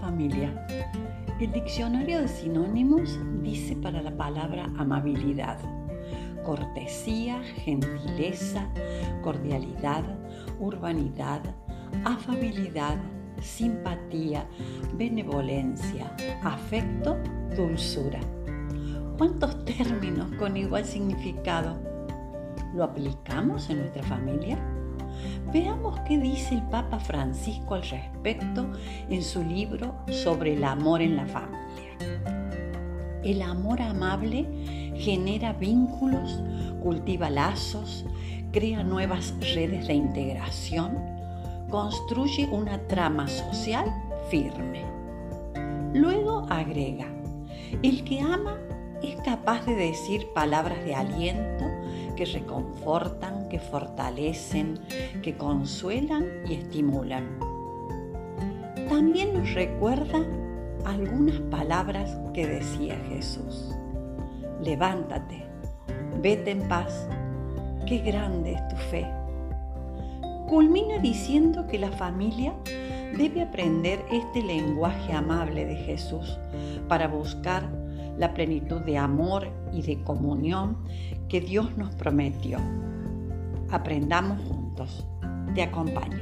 familia. El diccionario de sinónimos dice para la palabra amabilidad, cortesía, gentileza, cordialidad, urbanidad, afabilidad, simpatía, benevolencia, afecto, dulzura. ¿Cuántos términos con igual significado? ¿Lo aplicamos en nuestra familia? Veamos qué dice el Papa Francisco al respecto en su libro sobre el amor en la familia. El amor amable genera vínculos, cultiva lazos, crea nuevas redes de integración, construye una trama social firme. Luego agrega, el que ama es capaz de decir palabras de aliento que reconfortan, que fortalecen, que consuelan y estimulan. También nos recuerda algunas palabras que decía Jesús. Levántate, vete en paz, qué grande es tu fe. Culmina diciendo que la familia debe aprender este lenguaje amable de Jesús para buscar la plenitud de amor y de comunión que Dios nos prometió. Aprendamos juntos. Te acompaño.